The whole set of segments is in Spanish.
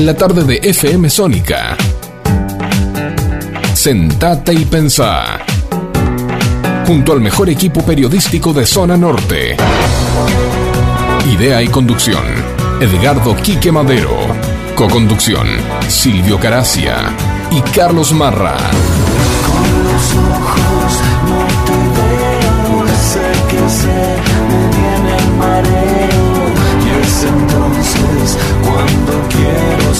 en la tarde de FM Sónica. Sentate y pensá. Junto al mejor equipo periodístico de Zona Norte. Idea y conducción. Edgardo Quique Madero. Coconducción. Silvio Caracia y Carlos Marra.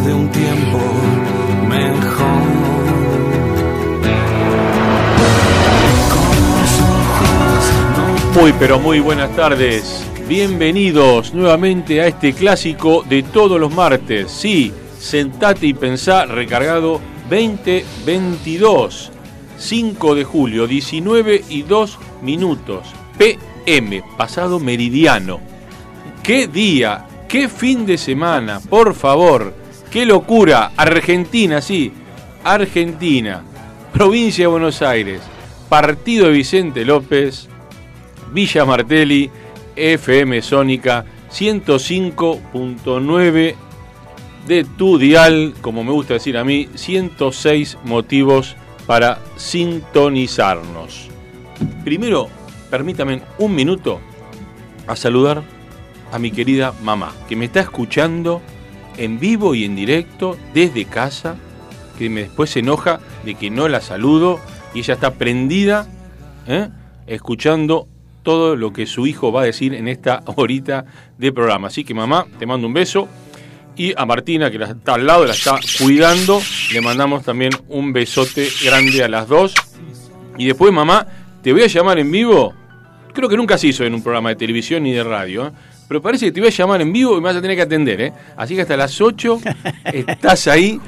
De un tiempo mejor. Muy pero muy buenas tardes. Bienvenidos nuevamente a este clásico de todos los martes. Sí, sentate y pensá recargado 2022. 5 de julio, 19 y 2 minutos. PM, pasado meridiano. ¿Qué día? ¿Qué fin de semana? Por favor. ¡Qué locura! Argentina, sí. Argentina. Provincia de Buenos Aires. Partido de Vicente López. Villa Martelli, FM Sónica 105.9 de tu dial, como me gusta decir a mí, 106 motivos para sintonizarnos. Primero, permítame un minuto a saludar a mi querida mamá, que me está escuchando en vivo y en directo desde casa, que me después se enoja de que no la saludo y ella está prendida, ¿eh? escuchando todo lo que su hijo va a decir en esta horita de programa. Así que mamá, te mando un beso. Y a Martina, que está al lado, la está cuidando, le mandamos también un besote grande a las dos. Y después, mamá, te voy a llamar en vivo. Creo que nunca se hizo en un programa de televisión ni de radio. ¿eh? Pero parece que te voy a llamar en vivo y me vas a tener que atender. ¿eh? Así que hasta las 8 estás ahí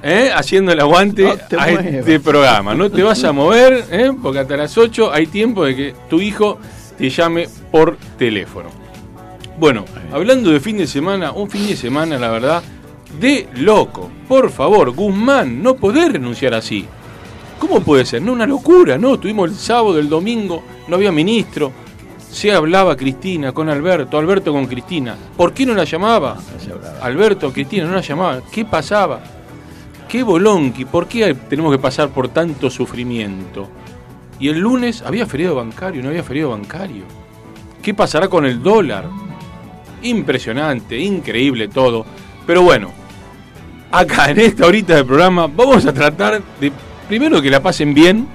¿eh? haciendo el aguante No te a muevas. este programa. No te vas a mover, ¿eh? porque hasta las 8 hay tiempo de que tu hijo te llame por teléfono. Bueno, hablando de fin de semana, un fin de semana, la verdad, de loco. Por favor, Guzmán, no podés renunciar así. ¿Cómo puede ser? No, una locura, ¿no? Tuvimos el sábado, el domingo, no había ministro. Se hablaba Cristina con Alberto, Alberto con Cristina. ¿Por qué no la llamaba? Alberto, Cristina, no la llamaba. ¿Qué pasaba? ¿Qué bolonqui? ¿Por qué tenemos que pasar por tanto sufrimiento? Y el lunes había feriado bancario, no había feriado bancario. ¿Qué pasará con el dólar? Impresionante, increíble todo. Pero bueno, acá en esta horita del programa vamos a tratar de, primero que la pasen bien,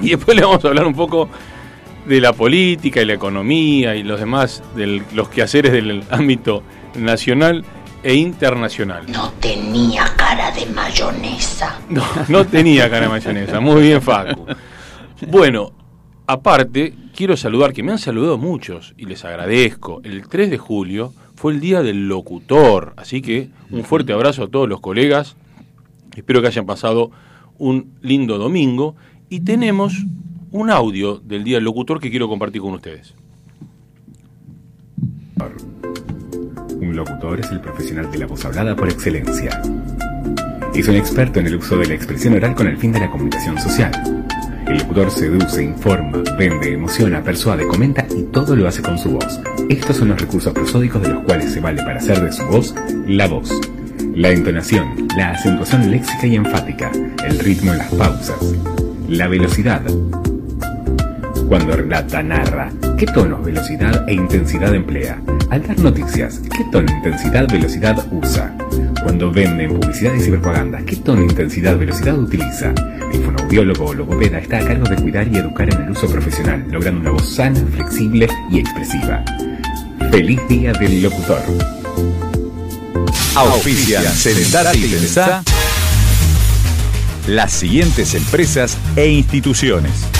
y después le vamos a hablar un poco de la política y la economía y los demás, de los quehaceres del ámbito nacional e internacional. No tenía cara de mayonesa. No, no tenía cara de mayonesa. Muy bien, Facu. Bueno, aparte, quiero saludar, que me han saludado muchos y les agradezco. El 3 de julio fue el día del locutor, así que un fuerte abrazo a todos los colegas. Espero que hayan pasado un lindo domingo y tenemos un audio del día del locutor que quiero compartir con ustedes. Un locutor es el profesional de la voz hablada por excelencia. Es un experto en el uso de la expresión oral con el fin de la comunicación social. El locutor seduce, informa, vende, emociona, persuade, comenta y todo lo hace con su voz. Estos son los recursos prosódicos de los cuales se vale para hacer de su voz la voz. La entonación, la acentuación léxica y enfática, el ritmo en las pausas, la velocidad. Cuando relata, narra, ¿qué tonos, velocidad e intensidad emplea? Al dar noticias, ¿qué tono, intensidad, velocidad usa? Cuando vende en publicidades y propaganda, ¿qué tono, intensidad, velocidad utiliza? El fonoaudiólogo o logopeda está a cargo de cuidar y educar en el uso profesional, logrando una voz sana, flexible y expresiva. Feliz Día del Locutor. Auspician Sentate y las siguientes empresas e instituciones.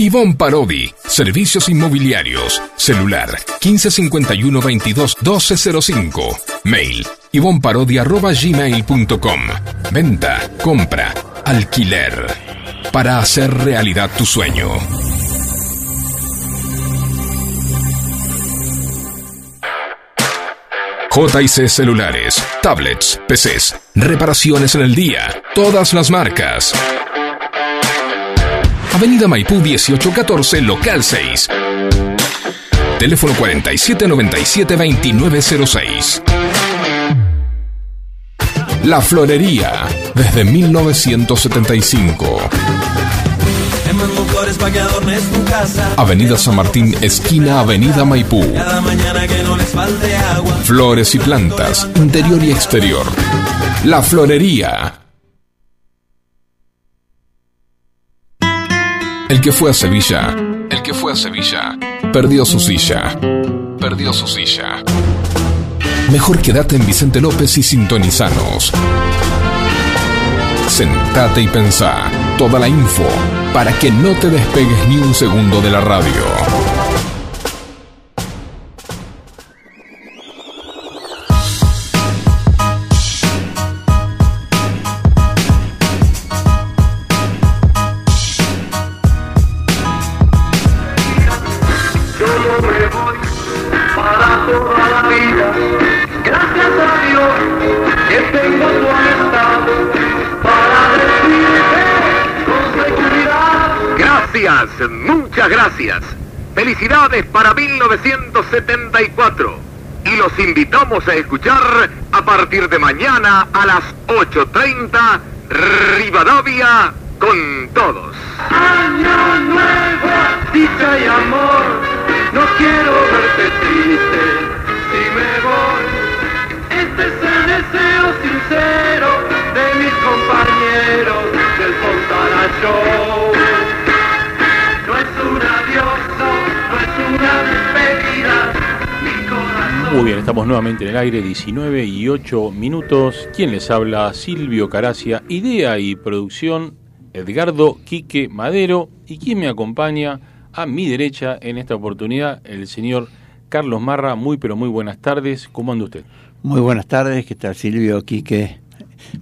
Ivonne Parodi, Servicios Inmobiliarios, celular 1551 22 1205, mail ivonparodi.gmail.com, venta, compra, alquiler, para hacer realidad tu sueño. JC Celulares, tablets, PCs, reparaciones en el día, todas las marcas. Avenida Maipú 1814, local 6. Teléfono 4797-2906. La Florería, desde 1975. Avenida San Martín, esquina Avenida Maipú. Flores y plantas, interior y exterior. La Florería. El que fue a Sevilla, el que fue a Sevilla, perdió su silla. Perdió su silla. Mejor quédate en Vicente López y sintonizanos. Sentate y pensá toda la info para que no te despegues ni un segundo de la radio. Invitamos a escuchar a partir de mañana a las 8.30 Rivadavia con todos. Año nuevo, dicha y amor. No quiero verte triste si me voy. Este es el deseo sincero de mis compañeros del Fontana Show. No es un adiós, no, es una despedida. Muy bien, estamos nuevamente en el aire, 19 y 8 minutos. ¿Quién les habla? Silvio Caracia, idea y producción, Edgardo Quique Madero. ¿Y quién me acompaña? A mi derecha, en esta oportunidad, el señor Carlos Marra. Muy, pero muy buenas tardes. ¿Cómo anda usted? Muy buenas tardes, ¿qué tal Silvio, Quique,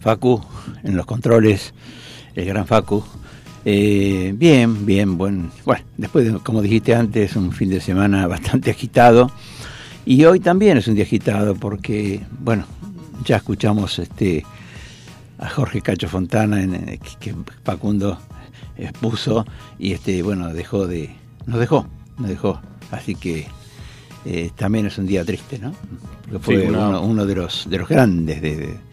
Facu, en los controles, el gran Facu. Eh, bien, bien, buen, bueno, después, de, como dijiste antes, un fin de semana bastante agitado. Y hoy también es un día agitado porque, bueno, ya escuchamos este a Jorge Cacho Fontana en, que, Facundo expuso y este, bueno, dejó de, nos dejó, nos dejó. Así que eh, también es un día triste, ¿no? Porque fue Sí, uno, uno de los de los grandes de, de-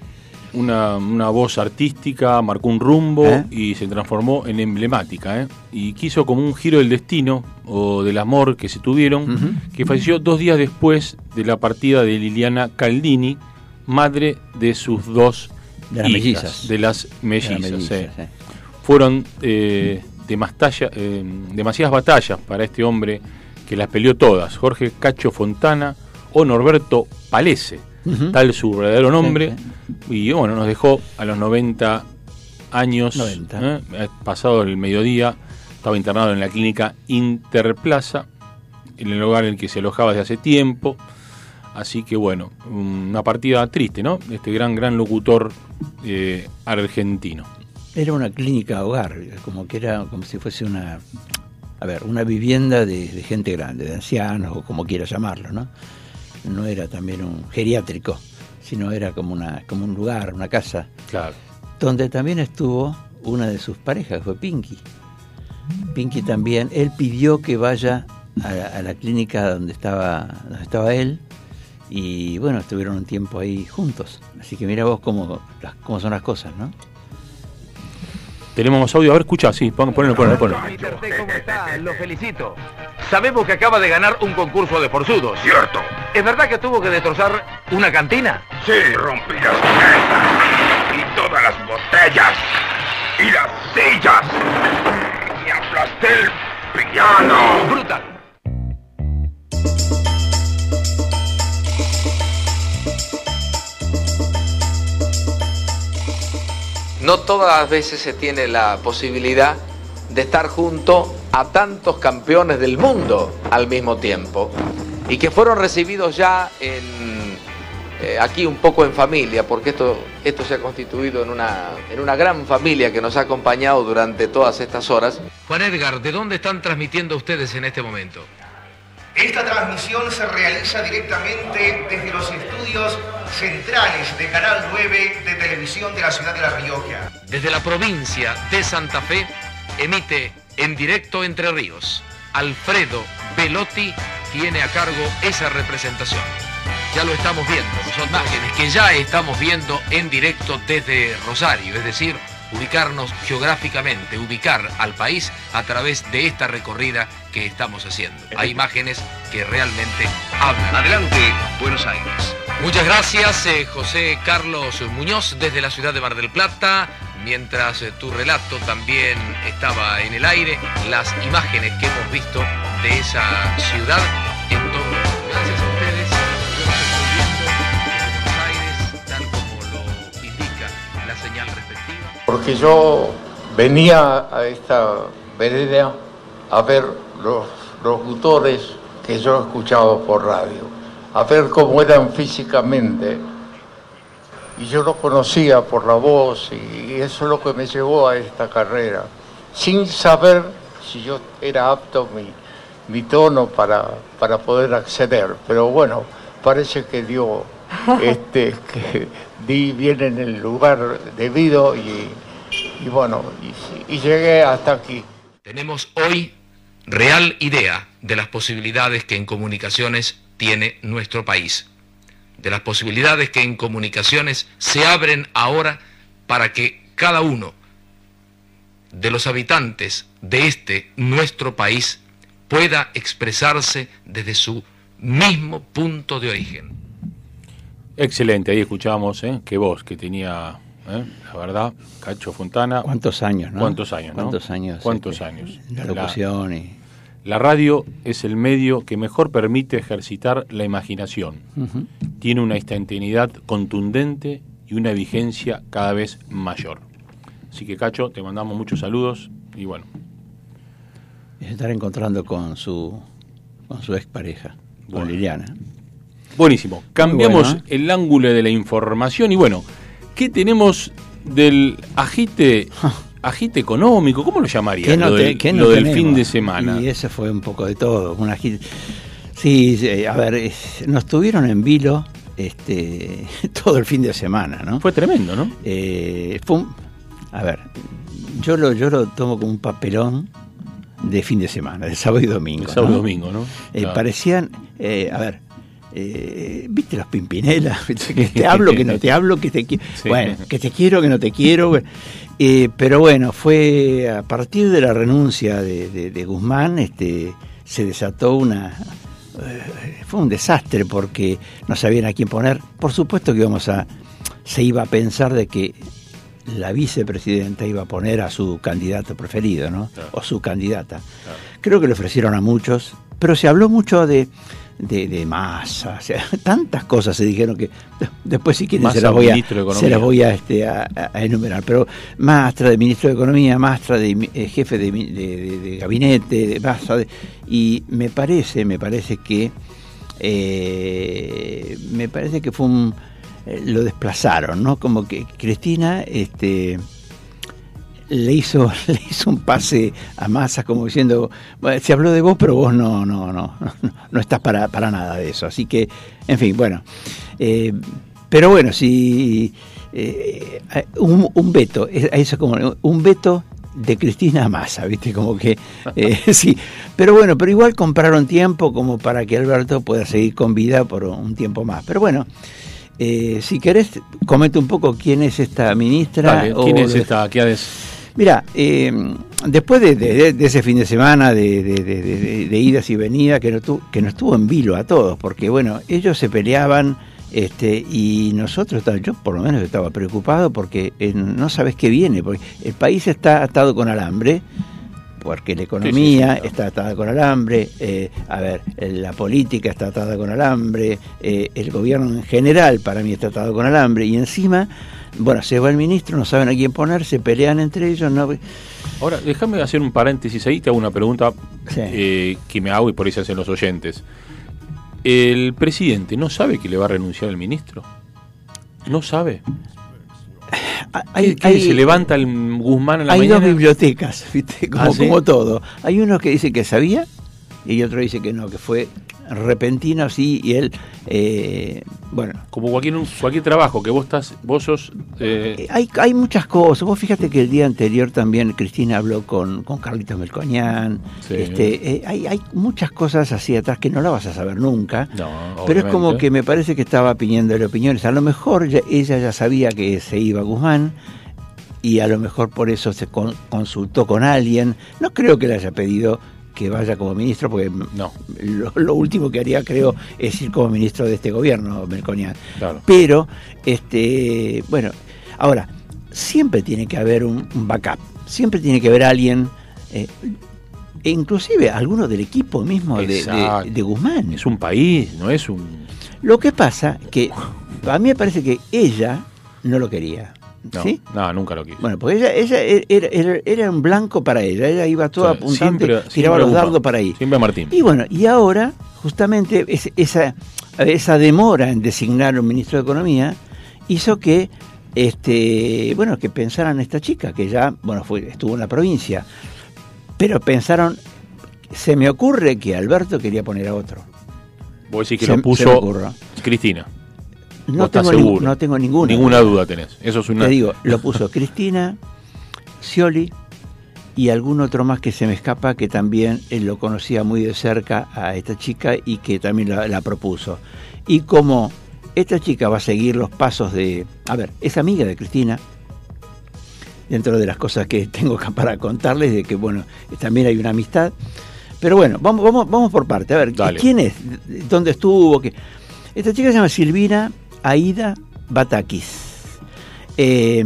Una, una voz artística, marcó un rumbo ¿Eh? y se transformó en emblemática. ¿eh? Y quiso como un giro del destino o del amor que se tuvieron, que falleció dos días después de la partida de Liliana Caldini, madre de sus dos De las hijas, mellizas. de las de mellizas. las mellizas, sí. sí. Fueron eh, demastalla- eh, demasiadas batallas para este hombre que las peleó todas. Jorge Cacho Fontana o Norberto Palese, Tal su verdadero nombre. Y bueno, nos dejó a los 90 años. 90. ¿eh? Eh, Pasado el mediodía, estaba internado en la clínica Interplaza, en el lugar en el que se alojaba desde hace tiempo. Así que bueno, una partida triste, ¿no? Este gran, gran locutor eh, argentino. Era una clínica hogar, como que era como si fuese una, a ver, una vivienda de, de gente grande, de ancianos o como quiera llamarlo, ¿no? No era también un geriátrico, sino era como una, como un lugar, una casa, Claro. donde también estuvo una de sus parejas, que fue Pinky. Pinky también, él pidió que vaya a la, a la clínica donde estaba, donde estaba él, y bueno, estuvieron un tiempo ahí juntos. Así que mira vos cómo, cómo son las cosas, ¿no? Tenemos audio, a ver, escucha, sí, pon- ponelo, ponelo, ponelo. ¿Cómo está? Lo felicito. Sabemos que acaba de ganar un concurso de forzudos. Cierto. ¿Es verdad que tuvo que destrozar una cantina? Sí, rompí las mesas y todas las botellas y las sillas y aplasté el piano. Brutal. No todas las veces se tiene la posibilidad de estar junto a tantos campeones del mundo al mismo tiempo y que fueron recibidos ya en, eh, aquí un poco en familia, porque esto, esto se ha constituido en una, en una gran familia que nos ha acompañado durante todas estas horas. Juan Edgar, ¿de dónde están transmitiendo ustedes en este momento? Esta transmisión se realiza directamente desde los estudios centrales de Canal 9 de televisión de la ciudad de La Rioja. Desde la provincia de Santa Fe, emite en directo Entre Ríos. Alfredo Velotti tiene a cargo esa representación. Ya lo estamos viendo, son imágenes que ya estamos viendo en directo desde Rosario, es decir, ubicarnos geográficamente, ubicar al país a través de esta recorrida que estamos haciendo. Hay imágenes que realmente hablan. Adelante, Buenos Aires. Muchas gracias, eh, José Carlos Muñoz, desde la ciudad de Mar del Plata. Mientras eh, tu relato también estaba en el aire, las imágenes que hemos visto de esa ciudad en todo. Gracias a ustedes. Buenos Aires, tal como lo indica la señal. Porque yo venía a esta vereda a ver los locutores que yo he escuchado por radio, a ver cómo eran físicamente. Y yo los conocía por la voz y eso es lo que me llevó a esta carrera, sin saber si yo era apto mi, mi tono para, para poder acceder. Pero bueno, parece que dio este, que di bien en el lugar debido y, bueno, y llegué hasta aquí. Tenemos hoy real idea de las posibilidades que en comunicaciones tiene nuestro país, de las posibilidades que en comunicaciones se abren ahora para que cada uno de los habitantes de este nuestro país pueda expresarse desde su mismo punto de origen. Excelente, ahí escuchamos, ¿eh? Qué voz que tenía, ¿eh? la verdad, Cacho Fontana. ¿Cuántos años, no? ¿Cuántos años, no? ¿Cuántos años, ¿Cuántos este, años? la locución y- La radio es el medio que mejor permite ejercitar la imaginación. Tiene una instantaneidad contundente y una vigencia cada vez mayor. Así que, Cacho, te mandamos muchos saludos y bueno, y se estar encontrando con su con su expareja, con Liliana. Buenísimo. Cambiamos bueno, el ángulo de la información y bueno, ¿qué tenemos del agite agite económico? ¿Cómo lo llamaría? ¿Qué no lo te- del, qué lo no del fin de semana. Y ese fue un poco de todo. Una gira- Sí, sí, a ver, es- nos tuvieron en vilo este, todo el fin de semana, ¿no? Fue tremendo, ¿no? Eh, un- a ver, yo lo, yo lo tomo como un papelón de fin de semana, de sábado y domingo. De sábado y domingo, ¿no? Eh, Claro. Parecían, eh, a ver, eh, ¿viste los Pimpinelas? ¿Viste que te hablo, que no te hablo, que te quiero? Sí. Bueno, que te quiero, que no te quiero. bueno. Eh, pero bueno, fue a partir de la renuncia de, de- de Guzmán, este, se desató una... eh, fue un desastre porque no sabían a quién poner. Por supuesto que íbamos a... Se iba a pensar de que la vicepresidenta iba a poner a su candidato preferido, ¿no? O su candidata. Creo que le ofrecieron a muchos, pero se habló mucho de, de, de masa, o sea, tantas cosas se dijeron que después si quieren se las voy a, se las voy a, este, a, a enumerar, pero Mastra de ministro de Economía, Mastra de eh, jefe de, de- de- gabinete, de Massa, de- y me parece, me parece que eh, me parece que fue un eh, lo desplazaron, ¿no? Como que Cristina este le hizo le hizo un pase a Massa como diciendo "Bueno, se habló de vos pero vos no no no no, no estás para, para nada de eso así que en fin bueno eh, pero bueno si eh, un, un veto es- eso como un veto de Cristina Massa, ¿viste? Como que, eh, sí. Pero bueno, pero igual compraron tiempo como para que Alberto pueda seguir con vida por un tiempo más. Pero bueno, eh, si querés, comente un poco quién es esta ministra. Dale, o ¿Quién es esta? ¿Qué haces? Mira, eh, después de, de- de ese fin de semana de, idas y venidas, que no, tu- que nos tuvo en vilo a todos, porque bueno, ellos se peleaban este, y nosotros, yo por lo menos estaba preocupado porque eh, no sabes qué viene, porque el país está atado con alambre, porque la economía está atada con alambre, eh, a ver, eh, la política está atada con alambre, eh, el gobierno en general para mí está atado con alambre, y encima, bueno, se va el ministro, no saben a quién poner, se pelean entre ellos, no Ahora, déjame hacer un paréntesis ahí, te hago una pregunta eh, que me hago y por ahí se hacen los oyentes. ¿El presidente no sabe que le va a renunciar el ministro? ¿No sabe? hay- ¿Qué- qué hay- se levanta el Guzmán en la Hay mañana? dos bibliotecas, ¿viste? Como, ¿Ah, sí? como todo. Hay uno que dice que sabía y otro dice que no, que fue repentino, sí, y él, eh, bueno. Como cualquier, cualquier trabajo que vos estás, vos sos... eh, Hay, hay muchas cosas. Vos fíjate que el día anterior también Cristina habló con, con Carlitos Melcoñán. Sí. Este, eh, hay, hay muchas cosas así atrás que no la vas a saber nunca. No, pero es como que me parece que estaba pidiéndole opiniones. A lo mejor ya- ella ya sabía que se iba Guzmán y a lo mejor por eso se con- consultó con alguien. No creo que le haya pedido que vaya como ministro, porque no. lo, lo último que haría, creo, es ir como ministro de este gobierno, Melconian. Claro. Pero, este, bueno, ahora, siempre tiene que haber un, un backup, siempre tiene que haber alguien, eh, e inclusive alguno del equipo mismo de, de- Exacto. de Guzmán. Es un país, no es un... Lo que pasa que a mí me parece que ella no lo quería. No, ¿sí? no, nunca lo quiso. Bueno, porque ella, ella era, era- era un blanco para ella, ella iba toda siempre- tiraba siempre los dardos para ahí. Siempre Martín. Y bueno, y ahora, justamente, es- esa, esa demora en designar un ministro de Economía hizo que, este, bueno, que pensaran en esta chica, que ya, bueno, fue, estuvo en la provincia, pero pensaron, se me ocurre que Alberto quería poner a otro. Vos decís que Se- lo puso. Cristina. No tengo, no ninguna. Ninguna duda tenés. Eso es una... Te digo, lo puso Cristina, Scioli y algún otro más que se me escapa que también él lo conocía muy de cerca a esta chica y que también la, la propuso. Y como esta chica va a seguir los pasos de... A ver, es amiga de Cristina, dentro de las cosas que tengo para contarles, de que, bueno, también hay una amistad. Pero bueno, vamos, vamos, vamos por parte. A ver, Dale. ¿quién es? ¿Dónde estuvo? ¿Qué? Esta chica se llama Silvina Aida Batakis, eh,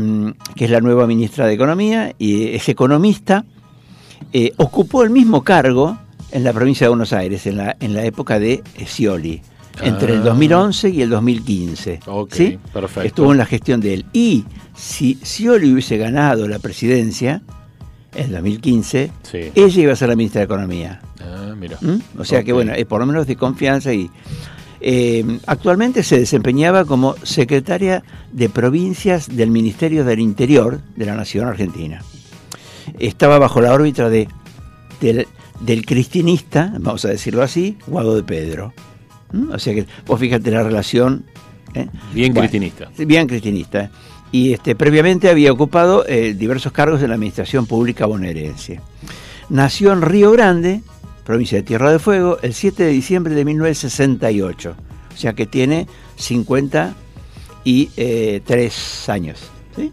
que es la nueva ministra de Economía y es economista. Eh, ocupó el mismo cargo en la provincia de Buenos Aires, en la, en la época de Scioli, entre el Ah. 2011 y el 2015. Ok, ¿sí? perfecto. Estuvo en la gestión de él. Y si Scioli hubiese ganado la presidencia en el 2015, Sí. ella iba a ser la ministra de Economía. Ah, mira. ¿Mm? O sea que bueno, es por lo menos de confianza y eh, actualmente se desempeñaba como secretaria de provincias del Ministerio del Interior de la Nación Argentina. Estaba bajo la órbita de, del, del cristinista, vamos a decirlo así, Guado de Pedro. ¿Mm? O sea que vos fíjate la relación. ¿eh? Bien Bueno, cristinista. Bien cristinista. Y este, previamente había ocupado eh, diversos cargos en la administración pública bonaerense. Nació en Río Grande, provincia de Tierra del Fuego, el 7 de diciembre de 1968. O sea que tiene 53 años. ¿Sí?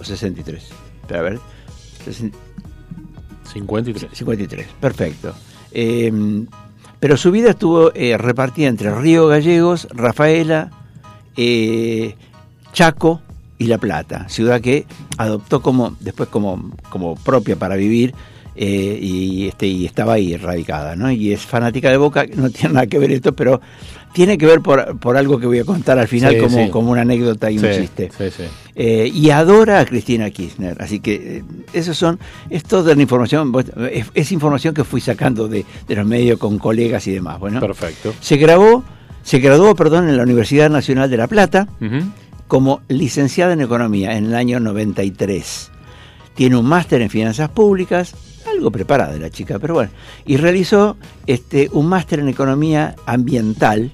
O 63. Pero a ver. 60 53. 53, perfecto. Eh, pero su vida estuvo eh, repartida entre Río Gallegos, Rafaela, eh, Chaco y La Plata, ciudad que adoptó como después como, como propia para vivir eh, y, este, y estaba ahí radicada, ¿no? Y es fanática de Boca, no tiene nada que ver esto, pero tiene que ver por, por algo que voy a contar al final Sí, como, sí. como una anécdota y un chiste. sí, sí. Eh, y adora a Cristina Kirchner. Así que eh, esos son, es toda la información, es, es información que fui sacando de, de los medios con colegas y demás. Bueno, Perfecto. se grabó, se graduó, perdón, en la Universidad Nacional de La Plata como licenciada en Economía en el año 93. Tiene un máster en Finanzas Públicas, algo preparada la chica, pero bueno. Y realizó este, un máster en Economía Ambiental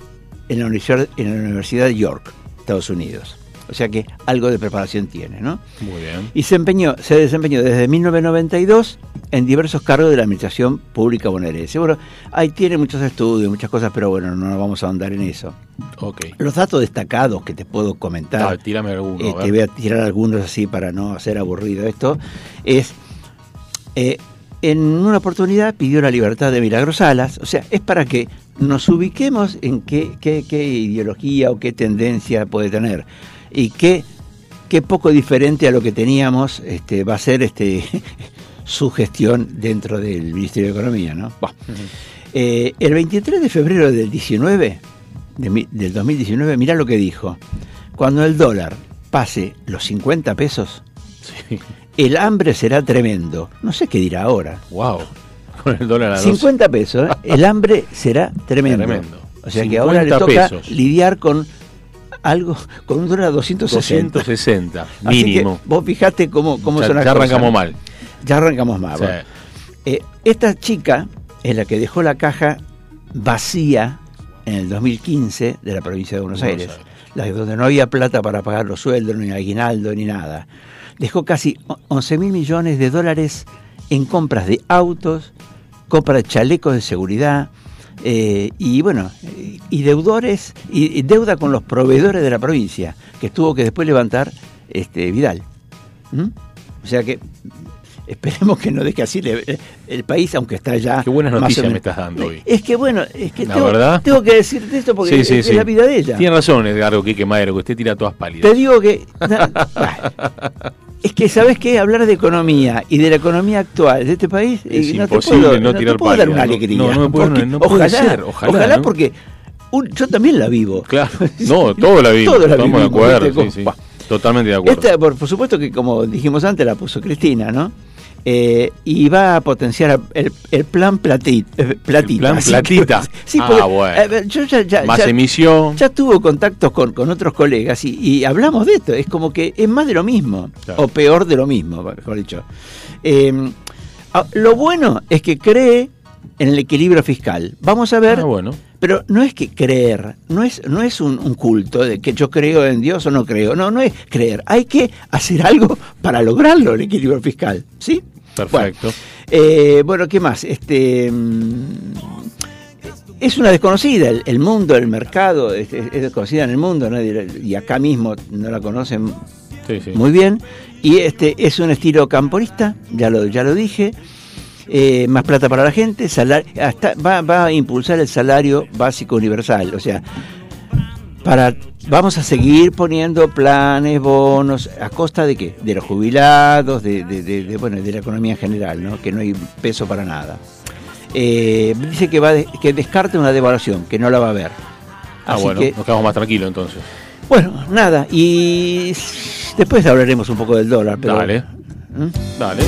en la, Universidad, en la Universidad de York, Estados Unidos. O sea que algo de preparación tiene, ¿no? Muy bien. Y se, empeñó, se desempeñó desde 1992 en diversos cargos de la Administración Pública bonaerense. Bueno, ahí tiene muchos estudios, muchas cosas, pero bueno, no nos vamos a ahondar en eso. Ok. Los datos destacados que te puedo comentar, Dale, tírame alguno. eh, te voy a tirar algunos así para no hacer aburrido esto, es, eh, en una oportunidad pidió la libertad de Milagros Salas, o sea, es para que nos ubiquemos en qué, qué, qué ideología o qué tendencia puede tener y qué, qué poco diferente a lo que teníamos este, va a ser este, su gestión dentro del Ministerio de Economía. ¿no? Eh, el 23 de febrero del 19, de del 2019, mirá lo que dijo. Cuando el dólar pase los 50 pesos, el hambre será tremendo. No sé qué dirá ahora. Wow. Con el dólar a 50 pesos, ¿eh? el hambre será tremendo. Tremendo. O sea que ahora le 50 toca pesos. lidiar con algo, con un dólar a 260. 260, Así que mínimo. vos fijate cómo, cómo Ya- son las ya arrancamos mal. Ya arrancamos mal. Sí. bueno. Eh, esta chica es la que dejó la caja vacía en el 2015 de la provincia de Buenos Buenos Aires, la donde no había plata para pagar los sueldos, ni aguinaldo, ni nada. Dejó casi 11 mil millones de dólares en compras de autos, compra de chalecos de seguridad, eh, y bueno, y- deudores, y, y deuda con los proveedores de la provincia, que tuvo que después levantar este Vidal. ¿Mm? O sea que esperemos que no deje así el, el país, aunque está ya. Qué buenas noticias me estás dando hoy. Es que bueno, es que tengo, verdad. tengo que decirte esto porque es, la vida de ella. Tiene razón, Edgardo Quique Madero, que usted tira todas pálidas. Te digo que. na- es que, ¿sabes qué? Hablar de economía y de la economía actual de este país. Es eh, no te imposible puedo, no te tirar puedo dar una no- alegría. no, no me puede- porque no puede ojalá, ser, ojalá, ¿no? porque un- yo también la vivo. Claro. No, todo la. Todo la Estamos de acuerdo. Sí, sí. Totalmente de acuerdo. Esta, por, por supuesto que como dijimos antes, la puso Cristina, ¿no? Eh, y va a potenciar el, el plan platit, eh, platita. plan Así platita. que- sí, Ah, porque, bueno. ver, yo ya, ya- Más ya- emisión. Ya tuvo contactos con, con otros colegas y, y hablamos de esto. Es como que es más de lo mismo, Claro. o peor de lo mismo, mejor dicho. Eh, ah, lo bueno es que cree en el equilibrio fiscal. Vamos a ver. Ah, bueno. Pero no es que creer, no es, no es un, un culto de que yo creo en Dios o no creo. No, no es creer. Hay que hacer algo para lograrlo, el equilibrio fiscal. ¿Sí? Perfecto. Eh, bueno, ¿qué más? Este mm, es una desconocida, el, el mundo, el mercado, es, es- es desconocida en el mundo, la- y acá mismo no la conocen Sí, sí. muy bien. Y este es un estilo camporista, ya lo, ya lo dije. Eh, más plata para la gente, salar- hasta, va, va a impulsar el salario básico universal. O sea, para vamos a seguir poniendo planes, bonos, a costa de qué? De los jubilados, de, de- de- de, bueno, de la economía en general, ¿no? que no hay peso para nada. Eh, dice que va que descarta una devaluación, que no la va a haber. Ah, Así bueno, que- nos quedamos más tranquilos entonces. bueno, nada, y después hablaremos un poco del dólar. Pero, Dale. ¿Mm? Dale.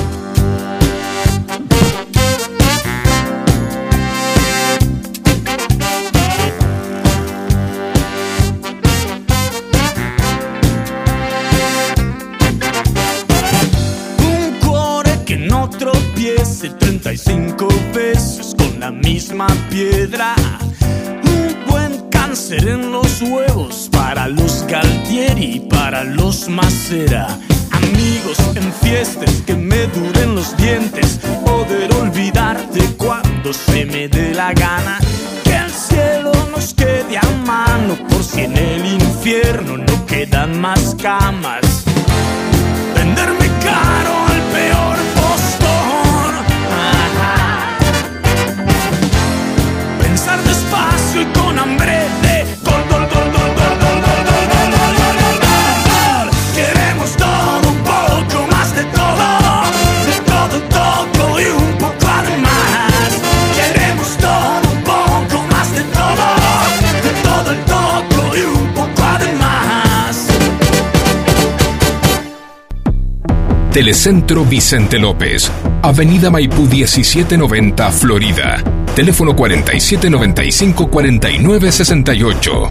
Telecentro Vicente López, Avenida Maipú 1790, Florida. Teléfono 4795-4968.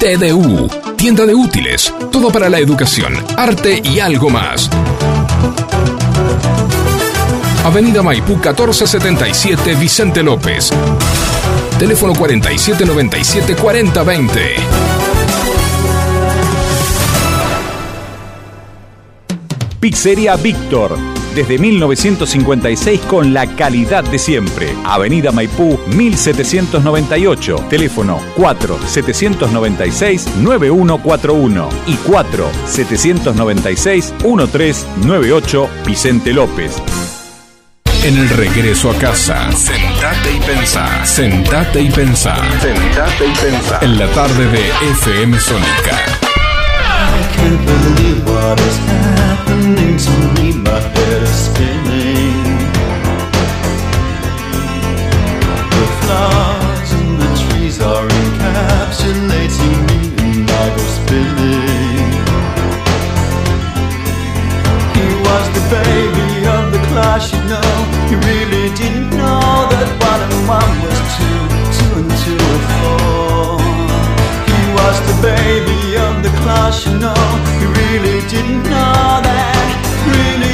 TDU, tienda de útiles, todo para la educación, arte y algo más. Avenida Maipú 1477 Vicente López. Teléfono 4797-4020. Pizzería Víctor. Desde 1956 con la calidad de siempre. Avenida Maipú 1798. Teléfono 4-796-9141 y 4-796-1398 Vicente López. En el regreso a casa, sentate y pensá. Sentate y pensá. Sentate y pensá. En la tarde de FM Sónica. can't believe what is happening flowers and the trees are encapsulating me, and I go spilling. He was the baby of the class, you know. He really didn't know that one and one was two, two and two are four. He was the baby of the class, you know. He really didn't know that. Really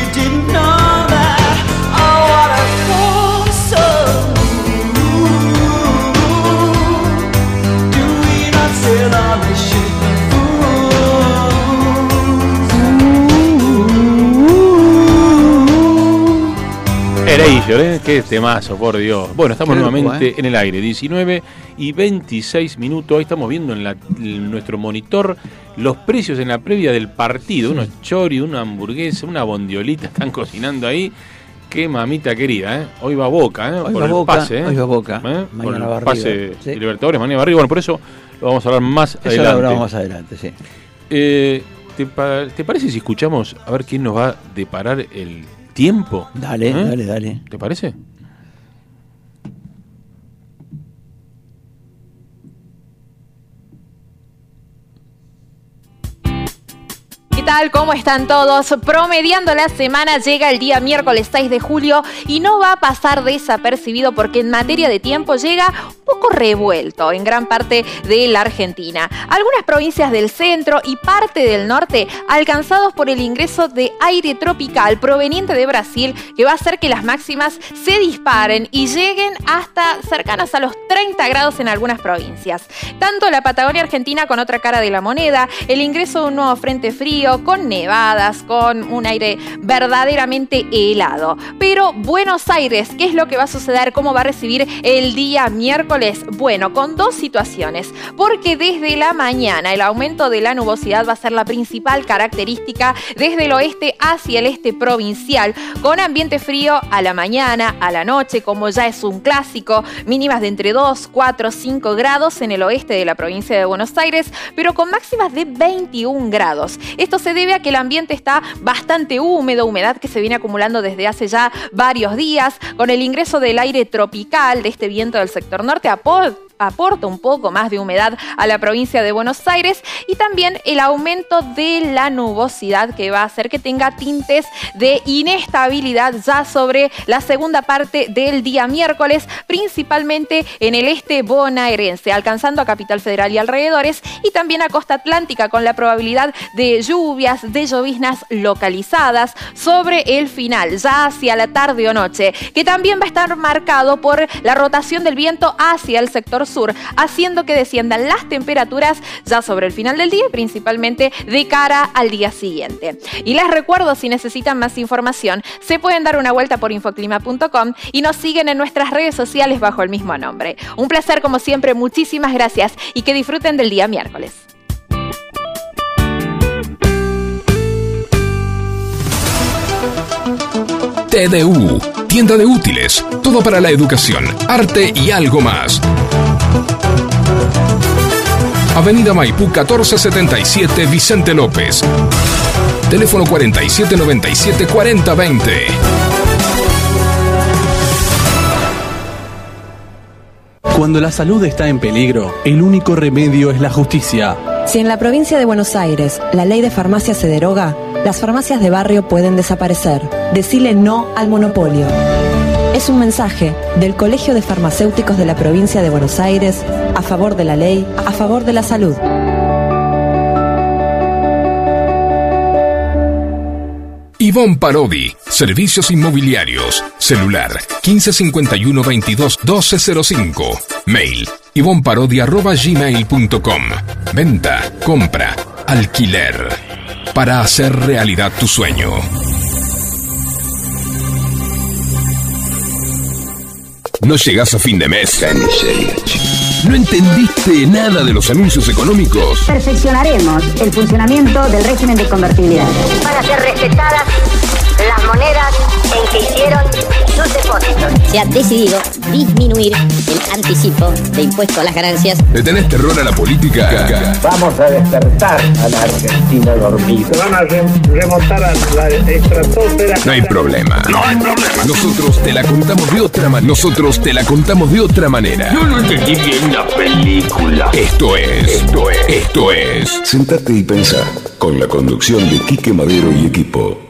¿eh? Qué temazo, por Dios. Bueno, estamos Qué loco, nuevamente ¿eh? en el aire, 19 y 26 minutos. Ahí estamos viendo en, la- en nuestro monitor los precios en la previa del partido. Unos chori, una hamburguesa, una bondiolita están cocinando ahí. Qué mamita querida, ¿eh? Hoy va Boca, ¿eh? Hoy por va el Boca, pase, ¿eh? hoy va Boca. ¿Eh? Por Mañana el va pase River, sí. de Libertadores, mañana va River. Bueno, por eso lo vamos a hablar más Eso lo adelante. hablamos más adelante, sí. Eh, ¿te, pa- te parece si escuchamos a ver quién nos va a deparar el tiempo? Dale, ¿Eh? dale, dale. ¿Te parece? ¿Cómo están todos? Promediando la semana llega el día miércoles 6 de julio y no va a pasar desapercibido porque en materia de tiempo llega un poco revuelto en gran parte de la Argentina. Algunas provincias del centro y parte del norte alcanzados por el ingreso de aire tropical proveniente de Brasil que va a hacer que las máximas se disparen y lleguen hasta cercanas a los 30 grados en algunas provincias. Tanto la Patagonia Argentina con otra cara de la moneda, el ingreso de un nuevo frente frío con nevadas, con un aire verdaderamente helado. Pero Buenos Aires, ¿qué es lo que va a suceder? ¿Cómo va a recibir el día miércoles? Bueno, con dos situaciones, porque desde la mañana el aumento de la nubosidad va a ser la principal característica desde el oeste hacia el este provincial, con ambiente frío a la mañana, a la noche, como ya es un clásico, mínimas de entre 2, 4, 5 grados en el oeste de la provincia de Buenos Aires, pero con máximas de 21 grados. Esto se debe a que el ambiente está bastante húmedo, humedad que se viene acumulando desde hace ya varios días, con el ingreso del aire tropical de este viento del sector norte aporta un poco más de humedad a la provincia de Buenos Aires y también el aumento de la nubosidad que va a hacer que tenga tintes de inestabilidad ya sobre la segunda parte del día miércoles, principalmente en el este bonaerense, alcanzando a Capital Federal y alrededores y también a Costa Atlántica con la probabilidad de lluvias, de lloviznas localizadas sobre el final, ya hacia la tarde o noche, que también va a estar marcado por la rotación del viento hacia el sector sur, haciendo que desciendan las temperaturas ya sobre el final del día y principalmente de cara al día siguiente. Y les recuerdo, si necesitan más información, se pueden dar una vuelta por infoclima.com y nos siguen en nuestras redes sociales bajo el mismo nombre. Un placer como siempre, muchísimas gracias y que disfruten del día miércoles. TDU, tienda de útiles, todo para la educación, arte y algo más. Avenida Maipú 1477 Vicente López. Teléfono 4797 4020. Cuando la salud está en peligro, el único remedio es la justicia. Si en la provincia de Buenos Aires la ley de farmacia se deroga, las farmacias de barrio pueden desaparecer. Decile no al monopolio. Es un mensaje del Colegio de Farmacéuticos de la provincia de Buenos Aires a favor de la ley, a favor de la salud. Ivonne Parodi, Servicios Inmobiliarios, celular 1551 22 1205, mail ivonparodi.gmail.com, venta, compra, alquiler, para hacer realidad tu sueño. ¿No llegas a fin de mes? ¿No entendiste nada de los anuncios económicos? Perfeccionaremos el funcionamiento del régimen de convertibilidad. Para ser respetadas las monedas en que hicieron sus depósitos. Se ha decidido disminuir el anticipo de impuesto a las ganancias. ¿Le tenés terror a la política? Vamos a despertar a la Argentina dormida. Se van a remontar a la estratosfera. No hay problema. No hay problema. Nosotros te la contamos de otra manera. Nosotros te la contamos de otra manera. Yo no entendí bien la película. Esto es, esto es, esto es. Sentate y pensá con la conducción de Quique Madero y equipo.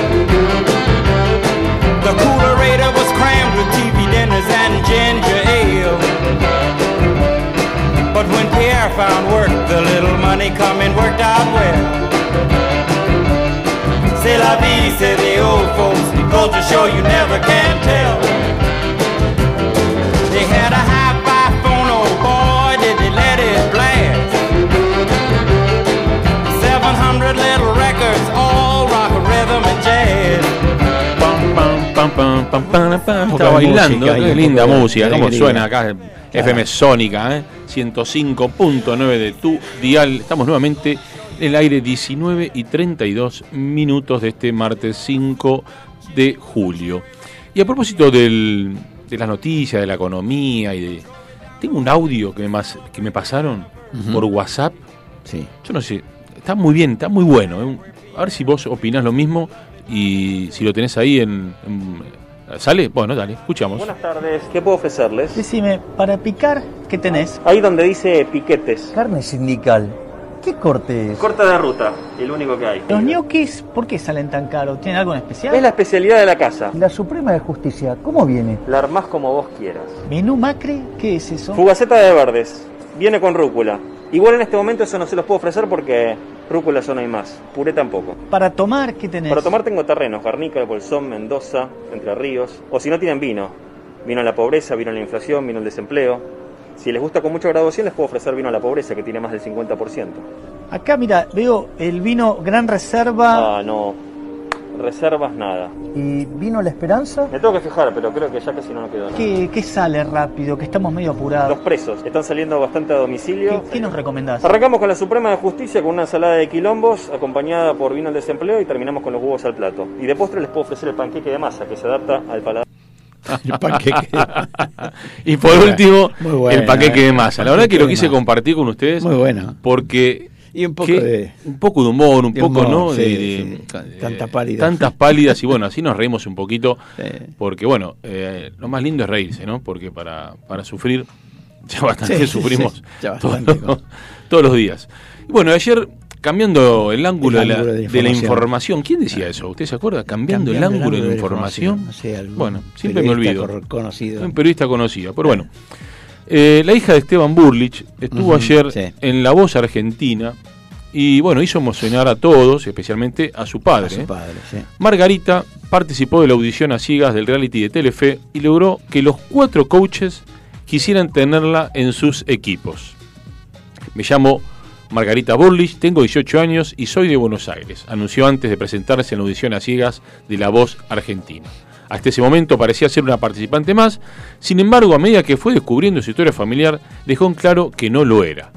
Was TV dinners and ginger ale. But when Pierre found work, the little money coming worked out well. C'est la vie, say the old folks. To show you never can tell. Pam, bailando, música qué linda música, cómo alegría. suena acá FM Sónica, ¿eh? 105.9 de tu dial. Estamos nuevamente en el aire 19 y 32 minutos de este martes 5 de julio. Y a propósito del- de las noticias, de la economía y de... Tengo un audio que me, mas- que me pasaron por WhatsApp. Sí. Yo no sé, está muy bien, está muy bueno. ¿eh? A ver si vos opinás lo mismo y si lo tenés ahí en... en- ¿Sale? Bueno, dale, escuchamos. Buenas tardes, ¿qué puedo ofrecerles? Decime, para picar, ¿qué tenés? Ahí donde dice piquetes. Carne sindical. ¿Qué corte es? Corta de ruta, el único que hay. Los ñoquis, ¿por qué salen tan caros? ¿Tienen algo en especial? Es la especialidad de la casa. ¿Y la Suprema de Justicia, ¿cómo viene? La armás como vos quieras. ¿Menú Macri? ¿Qué es eso? Fugaceta de verdes. Viene con rúcula. Igual en este momento eso no se los puedo ofrecer porque rúcula ya no hay más. Puré tampoco. Para tomar, ¿qué tenés? Para tomar tengo terrenos, Garnica, Bolsón, Mendoza, Entre Ríos. O si no tienen vino. Vino a la pobreza, vino a la inflación, vino al desempleo. Si les gusta con mucha graduación les puedo ofrecer vino a la pobreza que tiene más del 50%. Acá, mira, veo el vino Gran Reserva Ah, no. Reservas nada. y vino La Esperanza. Me tengo que fijar, pero creo que ya casi no nos quedó nada. ¿Qué, qué sale rápido? Que estamos medio apurados. Los presos están saliendo bastante a domicilio. ¿Qué, qué nos recomendás? Arrancamos con la Suprema de Justicia con una ensalada de quilombos acompañada por vino al desempleo y terminamos con los huevos al plato. Y de postre les puedo ofrecer el panqueque de masa que se adapta al paladar. El panqueque. y por último, el paquete de masa. La verdad que lo Panqueque quise compartir con ustedes. Muy bueno. Porque. Y un poco que- de- Un poco de humor, un de poco, humor, ¿no? sí, de, sí. de- Tanta eh, pálida. Tantas pálidas y bueno, así nos reímos un poquito. Sí. Porque bueno, eh, lo más lindo es reírse, ¿no? Porque para, para sufrir, ya bastante sufrimos ya bastante, todos, todos los días. Y bueno, ayer. Cambiando el ángulo, El de, la, de información. ¿Quién decía eso? ¿Usted se acuerda? Cambiando, el ángulo de la información. No sé, algún bueno, siempre me olvido. Conocido. Un periodista conocido. Pero bueno, eh, la hija de Esteban Burlich estuvo ayer sí. en La Voz Argentina y bueno, hizo emocionar a todos, especialmente a su padre. A su ¿eh? padre, sí. Margarita participó de la audición a ciegas del reality de Telefe y logró que los cuatro coaches quisieran tenerla en sus equipos. Me llamo Margarita Burlich, tengo 18 años y soy de Buenos Aires, anunció antes de presentarse en la audición a ciegas de La Voz Argentina. Hasta ese momento parecía ser una participante más, sin embargo, a medida que fue descubriendo su historia familiar, dejó en claro que no lo era.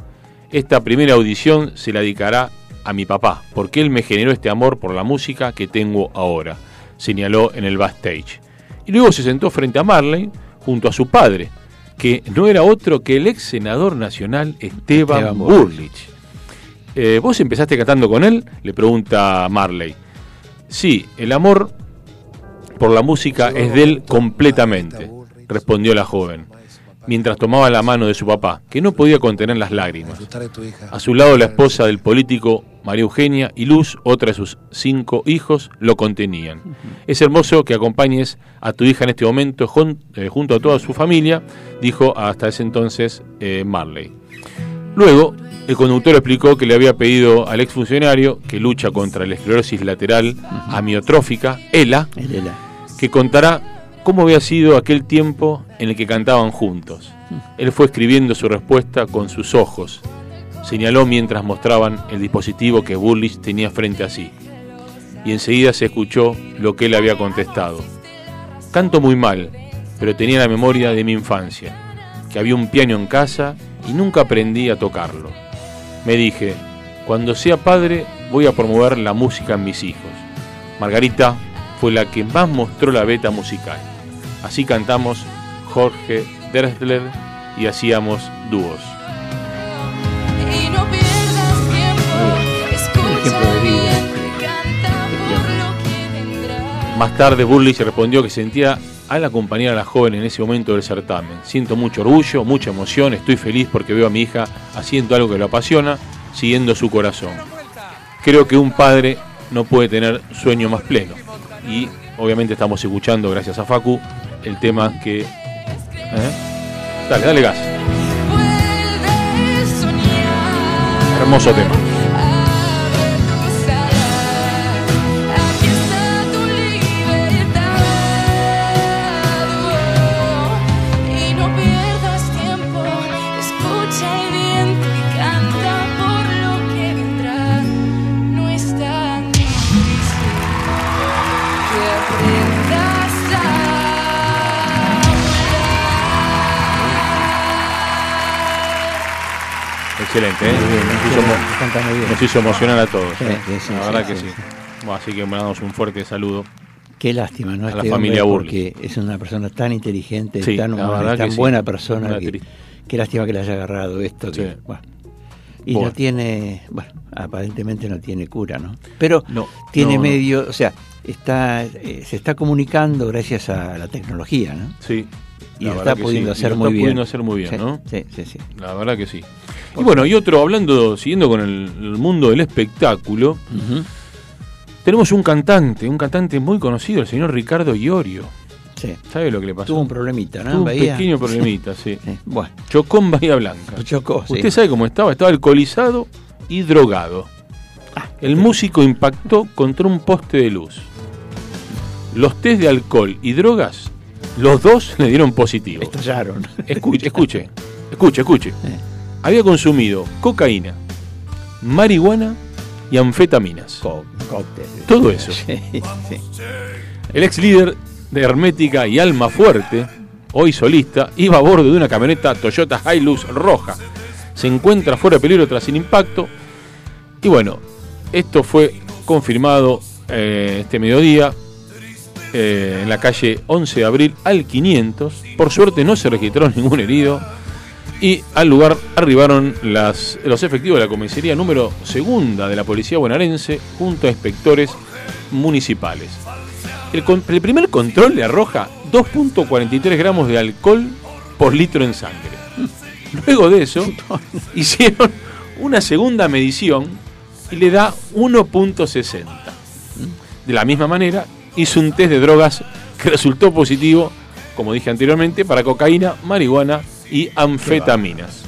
esta primera audición se la dedicará a mi papá, porque él me generó este amor por la música que tengo ahora, señaló en el backstage. Y luego se sentó frente a Marley junto a su padre, que no era otro que el ex senador nacional Esteban, Esteban Burlich. Eh, ¿Vos empezaste cantando con él? Le pregunta Marley. Sí, el amor por la música es de él completamente, respondió la joven, mientras tomaba la mano de su papá, que no podía contener las lágrimas. A su lado la esposa del político María Eugenia y Luz, otra de sus cinco hijos, lo contenían. Es hermoso que acompañes a tu hija en este momento eh, junto a toda su familia, dijo hasta ese entonces eh, Marley. Luego, el conductor explicó que le había pedido al exfuncionario que lucha contra la esclerosis lateral amiotrófica, ELA, que contará cómo había sido aquel tiempo en el que cantaban juntos. Él fue escribiendo su respuesta con sus ojos, señaló mientras mostraban el dispositivo que Burlich tenía frente a sí. Y enseguida se escuchó lo que él había contestado. Canto muy mal, pero tenía la memoria de mi infancia, que había un piano en casa y nunca aprendí a tocarlo. Me dije, cuando sea padre voy a promover la música en mis hijos. Margarita fue la que más mostró la beta musical. Así cantamos Jorge Drexler y hacíamos dúos. Y no pierdas tiempo, escucha bien, canta por lo que vendrá. Más tarde Burlich respondió que sentía al acompañar a la joven en ese momento del certamen. Siento mucho orgullo, mucha emoción, estoy feliz porque veo a mi hija haciendo algo que lo apasiona, siguiendo su corazón. Creo que un padre no puede tener sueño más pleno. Y obviamente estamos escuchando, gracias a Facu, el tema que... ¿eh? Dale, dale gas. Hermoso tema. Excelente, ¿eh? Muy bien, Nos hizo bien, emo- canta muy bien. Nos hizo emocionar a todos. Sí, ¿eh? sí, la sí, verdad que sí. Bueno, así que mandamos un fuerte saludo. Qué lástima, ¿no? A la Este familia Burlich. Porque es una persona tan inteligente, tan humana, tan buena persona. Que- qué lástima que le haya agarrado esto. que, Sí. bueno. Y no tiene, bueno, aparentemente no tiene cura, ¿no? Pero No, tiene no. medio, o sea, está, eh, se está comunicando gracias a la tecnología, ¿no? Sí. Y lo está pudiendo sí, hacer lo muy está bien. pudiendo hacer muy bien, Sí, ¿no? Sí, sí, sí. La verdad que sí. Y bueno, y otro, hablando, siguiendo con el, el mundo del espectáculo, tenemos un cantante, un cantante muy conocido, el señor Ricardo Iorio. Sí. ¿Sabe lo que le pasó? Tuvo un problemita, ¿no? Tuvo un Bahía. pequeño problemita, sí. Bueno. Chocó en Bahía Blanca. Chocó, sí. ¿Usted sabe cómo estaba? Estaba alcoholizado y drogado. Ah, El músico impactó contra un poste de luz. Los test de alcohol y drogas, los dos le dieron positivo. Estallaron. Escuche, escuche, escuche, escuche. Había consumido cocaína, marihuana y anfetaminas. Cóctel. Todo eso. Sí, sí. El ex líder de Hermética y Alma Fuerte, hoy solista, iba a bordo de una camioneta Toyota Hilux roja. Se encuentra fuera de peligro tras el impacto. Y bueno, esto fue confirmado eh, este mediodía eh, en la calle 11 de abril al 500. Por suerte no se registró ningún herido. Y al lugar arribaron las, los efectivos de la comisaría número segunda de la policía bonaerense junto a inspectores municipales. El, el primer control le arroja 2.43 gramos de alcohol por litro en sangre. Luego de eso, hicieron una segunda medición y le da 1.60. De la misma manera, hizo un test de drogas que resultó positivo, como dije anteriormente, para cocaína, marihuana y anfetaminas.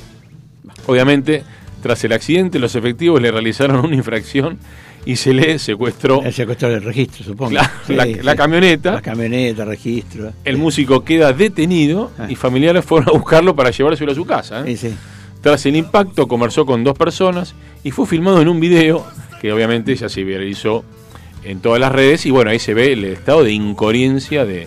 Obviamente, tras el accidente, los efectivos le realizaron una infracción y se le secuestró El secuestro del registro, supongo. la, Sí, la- sí. la camioneta. La camioneta, registro. El músico queda detenido y familiares fueron a buscarlo para llevárselo a su casa. ¿eh? Tras el impacto, conversó con dos personas y fue filmado en un video que obviamente ya se viralizó en todas las redes. Y bueno, ahí se ve el estado de incoherencia de,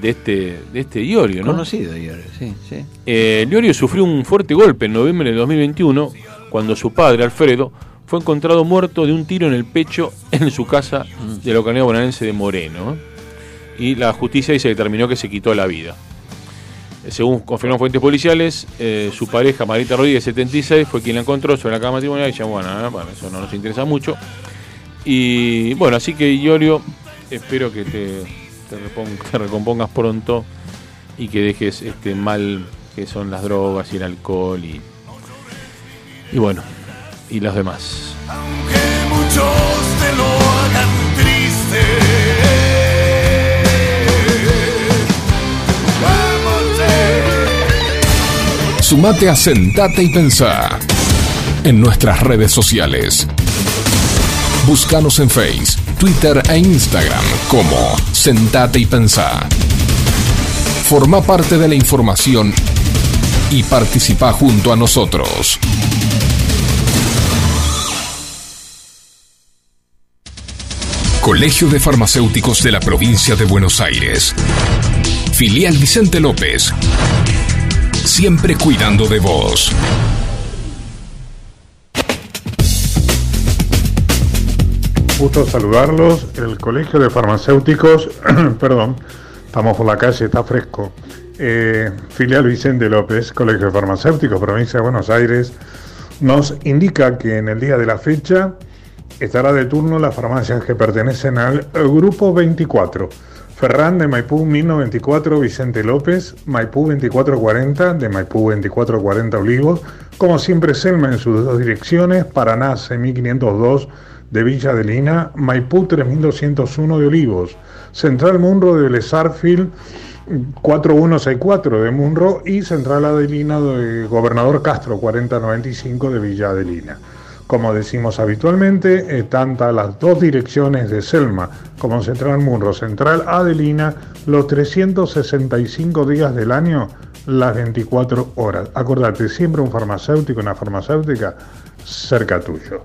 de este, de este Iorio. ¿no? Conocido, Iorio, sí, sí. Eh, Liorio sufrió un fuerte golpe en noviembre del 2021 cuando su padre, Alfredo, fue encontrado muerto de un tiro en el pecho en su casa de la localidad bonaerense de Moreno. Y la justicia dice que determinó que se quitó la vida. Eh, Según confirmaron fuentes policiales, eh, su pareja, Marita Rodríguez, 76, fue quien la encontró sobre la cama matrimonial y dijo, bueno, ah, bueno, eso no nos interesa mucho. Y bueno, así que Iorio, espero que te, te, recompongas pronto y que dejes este mal que son las drogas y el alcohol y, y bueno, y los demás. Muchos te lo hagan triste. Sumate a Sentate y Pensá en nuestras redes sociales. Búscanos en Face, Twitter e Instagram como Sentate y Pensá. Forma parte de la información y participa junto a nosotros. Colegio de Farmacéuticos de la Provincia de Buenos Aires. Filial Vicente López. Siempre cuidando de vos. Gusto saludarlos. El Colegio de Farmacéuticos, perdón, estamos por la calle, está fresco. Eh, filial Vicente López, Colegio de Farmacéuticos, provincia de Buenos Aires, nos indica que en el día de la fecha estará de turno las farmacias que pertenecen al Grupo 24. Ferran de Maipú 1094, Vicente López, Maipú 2440, de Maipú 2440 Olivos, como siempre Selma en sus dos direcciones, Paraná 1502 de Villa de Lina, Maipú 3201 de Olivos, Central Munro de Belezarfield 4164 de Munro y Central Adelina de Gobernador Castro 4095 de Villa Adelina. Como decimos habitualmente, eh, tanto las dos direcciones de Selma como Central Munro, Central Adelina, los 365 días del año, las 24 horas. Acordate, siempre un farmacéutico, una farmacéutica cerca tuyo.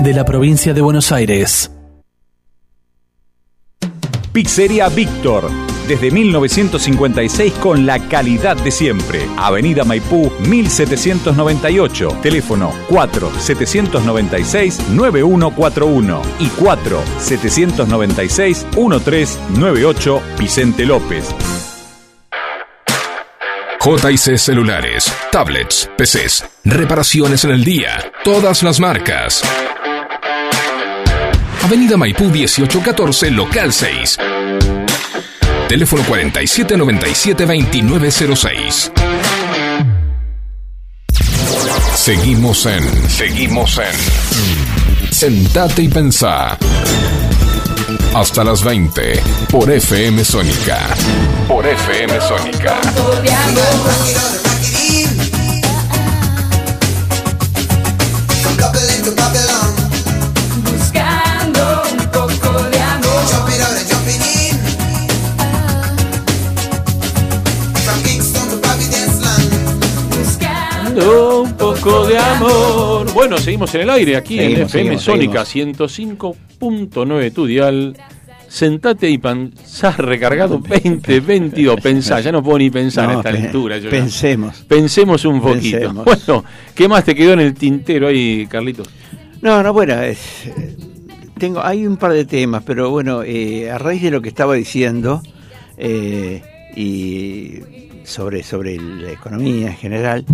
de la provincia de Buenos Aires. Pizzería Víctor. Desde 1956 con la calidad de siempre. Avenida Maipú 1798. Teléfono 4-796-9141 y 4-796-1398 Vicente López. JC Celulares, tablets, PCs, reparaciones en el día, todas las marcas. Avenida Maipú 1814, local 6. Teléfono 4797-2906. Seguimos en. Seguimos en. Sentate y pensá. Hasta las 20 por FM Sónica. Por FM Sónica. Poco de amor. Bueno, seguimos en el aire aquí en FM seguimos, Sónica 105.9 tu dial. Sentate y pensá recargado 2022. Pensá, ya no puedo ni pensar No, a esta ya. pensemos. Pensemos un poquito. Pensemos. Bueno, ¿qué más te quedó en el tintero ahí, Carlitos? No, no, bueno, es- tengo, hay un par de temas, pero bueno, eh, a raíz de lo que estaba diciendo eh, y sobre, sobre la economía en general,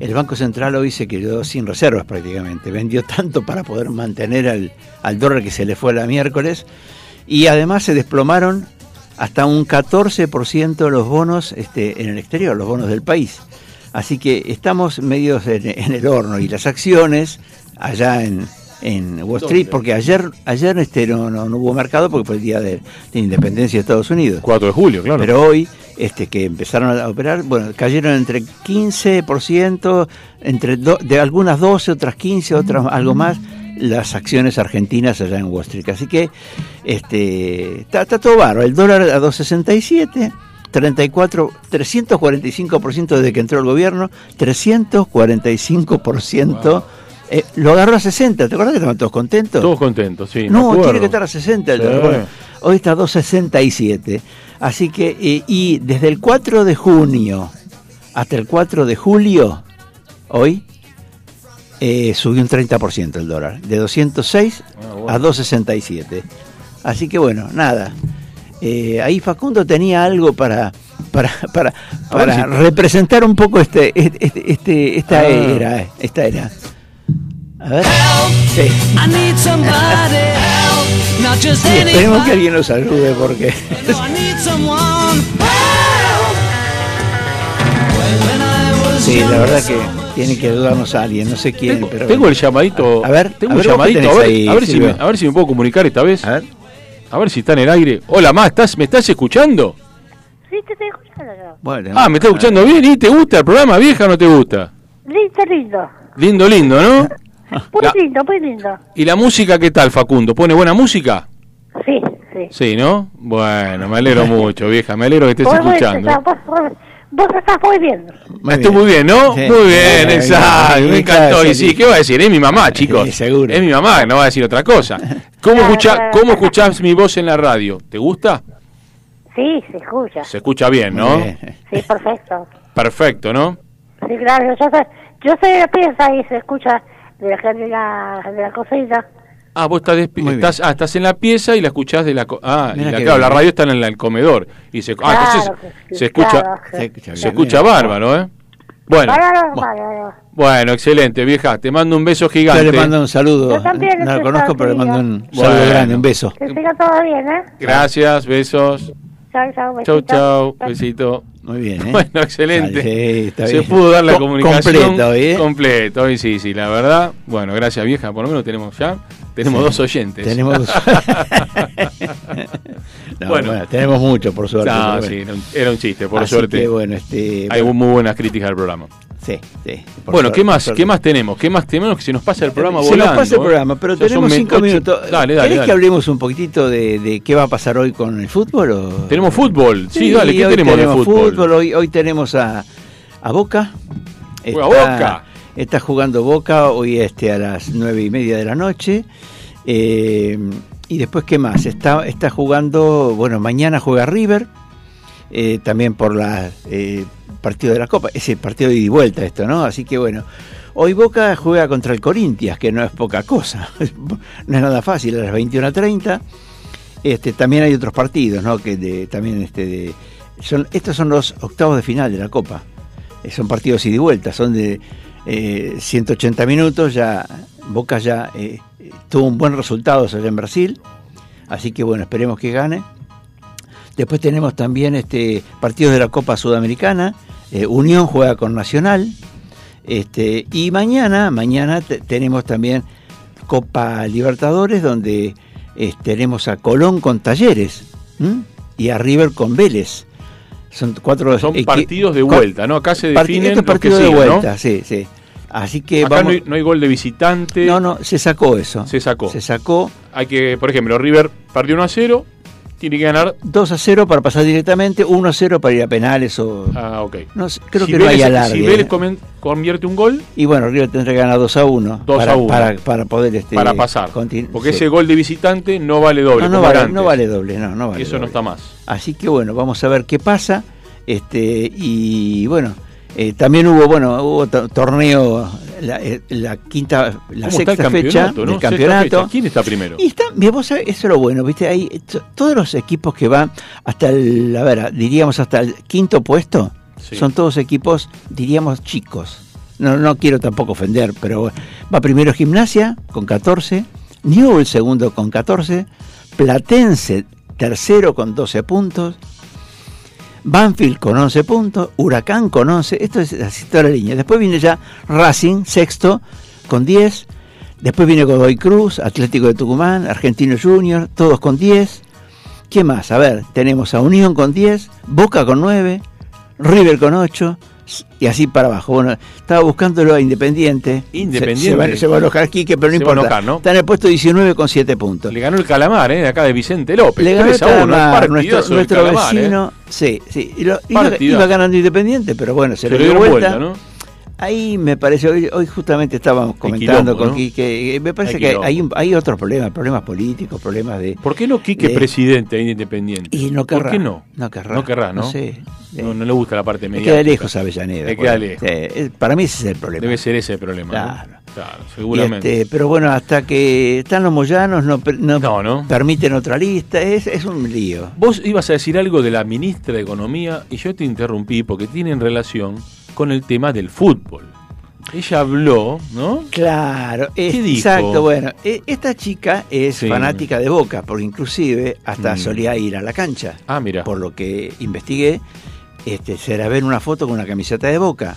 el Banco Central hoy se quedó sin reservas prácticamente, vendió tanto para poder mantener al, al dólar que se le fue la miércoles y además se desplomaron hasta un 14% los bonos este, en el exterior, los bonos del país. Así que estamos medios en, en el horno y las acciones allá en, en Wall Street, ¿Dónde? porque ayer ayer este no, no, no hubo mercado porque fue el día de, de independencia de Estados Unidos. 4 de julio, claro. Pero hoy, este que empezaron a operar, bueno, cayeron entre 15%, entre do- de algunas 12, otras 15, otras algo más, las acciones argentinas allá en Wall Street. Así que este está, está todo bárbaro. El dólar a 2.67. 34, 345% desde que entró el gobierno, 345%. Eh, lo agarró a 60, ¿te acuerdas que estaban todos contentos? Todos contentos, sí. No, tiene que estar a 60 el Sí. Bueno, hoy está a 2.67. Así que, eh, y desde el 4 de junio hasta el 4 de julio, hoy, eh, subió un 30% el dólar, de 206 a 267. Así que bueno, nada. Eh, ahí Facundo tenía algo para para, para, para si- representar un poco este, este, este- esta Ah. era, esta era. A ver. Sí. I need somebody help, not just Sí, esperemos que alguien nos ayude porque sí, la verdad que tiene que ayudarnos a alguien, no sé quién, pero Tengo el llamadito. A ver, tengo a un ver, llamadito. A ver, ahí, a, ver si me, a ver si me puedo comunicar esta vez. A ver. A ver si está en el aire. Hola, Ma, ¿estás, ¿me estás escuchando? Sí, te estoy escuchando yo. Bueno, Ah, me estás escuchando bien. ¿Y te gusta el programa, vieja o no te gusta? Lindo, lindo. Lindo, lindo, ¿no? Muy La- lindo, muy lindo. ¿Y la música qué tal, Facundo? ¿Pone buena música? Sí, sí. Sí, ¿no? Bueno, me alegro mucho, vieja. Me alegro que estés Vos, escuchando. estás- vos- vos- vos estás muy bien. Estuvo muy bien, ¿no? Sí. Muy bien, Sí, exacto. Me encantó. Y sí. ¿qué va a decir? Es mi mamá, chicos. Sí, seguro. Es mi mamá, no va a decir otra cosa. ¿Cómo, escucha, ¿Cómo escuchás mi voz en la radio? ¿Te gusta? Sí, se escucha. Se escucha bien, ¿no? Bien. Sí, perfecto. Perfecto, ¿no? Sí, claro. Yo soy, yo soy de pieza y se escucha de la, de la, de la cocina. Ah, vos estás, estás, ah, estás en la pieza y la escuchás de la... co- ah, y la, claro, bien. la radio está en la- el comedor. Y se, ah, Claro, entonces que- se escucha, claro, Se escucha se escucha bárbaro, ¿eh? Bueno, Bárbaro, bárbaro. bueno, excelente, vieja. Te mando un beso Yo gigante. le mando un saludo. Yo también, No lo conozco, pero le mando un saludo Bueno. grande, un beso. Que siga todo bien, ¿eh? Gracias, besos. Chao, chao, Chau, besito. chau, besito. Muy bien, ¿eh? Bueno, excelente. Sí, está Se bien. pudo dar la Co- comunicación completo hoy, ¿eh? completo, hoy sí, sí, la verdad. Bueno, gracias vieja, por lo menos tenemos ya, tenemos Sí, dos oyentes. Tenemos dos. No, Bueno. bueno. tenemos mucho, por suerte. No, sí, era un, era un chiste, por Así suerte. que, bueno, este, Hay bueno, muy buenas críticas al programa. Sí, sí. Bueno, ¿qué más? ¿Qué más tenemos? ¿Qué más tenemos? Que se nos pasa el programa Se volando. nos pasa el ¿eh? programa, pero tenemos cinco minutos. Dale, dale, ¿Querés dale. que hablemos un poquitito de, de qué va a pasar hoy con el fútbol? O? Tenemos fútbol. Sí, dale, ¿qué tenemos de fútbol? Hoy, hoy tenemos a, a Boca. Juega Boca. Está jugando Boca hoy este, a las nueve y media de la noche. Eh, y después, ¿qué más? Está, está jugando, bueno, mañana juega River. eh, también por la eh, partido de la Copa. Es el partido de ida y vuelta esto, ¿no? Así que bueno. Hoy Boca juega contra el Corinthians, que no es poca cosa. no es nada fácil, a las 21.30. Este, también hay otros partidos, ¿no? Que también este son, estos son los octavos de final de la Copa. Eh, son partidos ida y vuelta, son de eh, 180 minutos. Ya Boca ya eh, tuvo un buen resultado allá en Brasil, así que bueno, esperemos que gane. Después tenemos también este partidos de la Copa Sudamericana. eh, Unión juega con Nacional. Este, y mañana, mañana te- tenemos también Copa Libertadores, donde eh, tenemos a Colón con Talleres ¿m? y a River con Vélez. Son cuatro Son partidos de vuelta, ¿no? Acá se definen estos los que partidos de siguen, ¿no? vuelta, sí, sí. Así que Acá vamos. no hay, no hay gol de visitante. No, no, se sacó eso. Se sacó. Se sacó Hay que, por ejemplo, River perdió 1 a 0, tiene que ganar. 2 a 0 para pasar directamente, 1 a 0 para ir a penales o. Ah, ok. No creo Si que no hay Vélez- alargue. Si Vélez comen- convierte un gol, Y bueno, River tendrá que ganar 2 a 1. 2 para, a 1. Para, para poder. Este, para pasar. Porque sí. ese gol de visitante no vale doble. No, no vale, no vale doble, no, no vale Eso no doble. está más. Así que bueno, vamos a ver qué pasa. Este, y bueno, eh, también hubo, bueno, hubo to- torneo, la, eh, la quinta, la ¿Cómo está sexta fecha no? del campeonato. fecha. ¿Quién está primero? Y está, mira, vos sabés, eso es lo bueno, ¿viste? To- todos los equipos que van hasta el, a ver, diríamos hasta el quinto puesto, Sí. son todos equipos, diríamos, chicos. No, no quiero tampoco ofender, pero va primero Gimnasia con 14, Newell segundo con 14, Platense tercero con 12 puntos, Banfield con 11 puntos, Huracán con 11, esto es así toda la línea. Después viene ya Racing, sexto, con 10, Después viene Godoy Cruz, Atlético de Tucumán, Argentino Junior, todos con 10. ¿Qué más? A ver, tenemos a Unión con 10, Boca con 9, River con 8 y así para abajo. Bueno, estaba buscándolo a Independiente. Independiente. Se, se va, se va a enojar Quique, pero no Se importa. enojar, ¿no? Está en el puesto 19 con 7 puntos. Le ganó el Calamar, ¿eh? acá de Vicente López. Le ganó el 3 a 1, Calamar, nuestro, Calamar, ¿eh? vecino. Sí, sí. y lo- iba, ganando Independiente, pero bueno, se, Se le dio dieron vuelta. vuelta, ¿no? Ahí me parece, hoy, hoy justamente estábamos comentando quilombo, con ¿no? Quique, eh, me parece Hay que hay, un- hay otros problemas, problemas políticos, problemas de... ¿Por qué no Quique de- presidente de Independiente? Y no querrá. ¿Por qué no? No querrá. No querrá, ¿no? No sé. No, no le gusta la parte media. queda lejos a Avellaneda. Queda lejos. Eh, eh, para mí ese es el problema. Debe ser ese el problema. ¿no? Claro. Claro, Y seguramente. este, pero bueno, hasta que están los moyanos no, no, No, no. permiten otra lista, es, es un lío. Vos ibas a decir algo de la ministra de Economía y yo te interrumpí porque tiene en relación con el tema del fútbol. Ella habló, ¿no? Claro, es- ¿Qué dijo? exacto. Bueno, e- esta chica es Sí. fanática de Boca, porque inclusive hasta Mm. solía ir a la cancha. Ah, mira. Por lo que investigué, este, se la ve en una foto con una camiseta de Boca.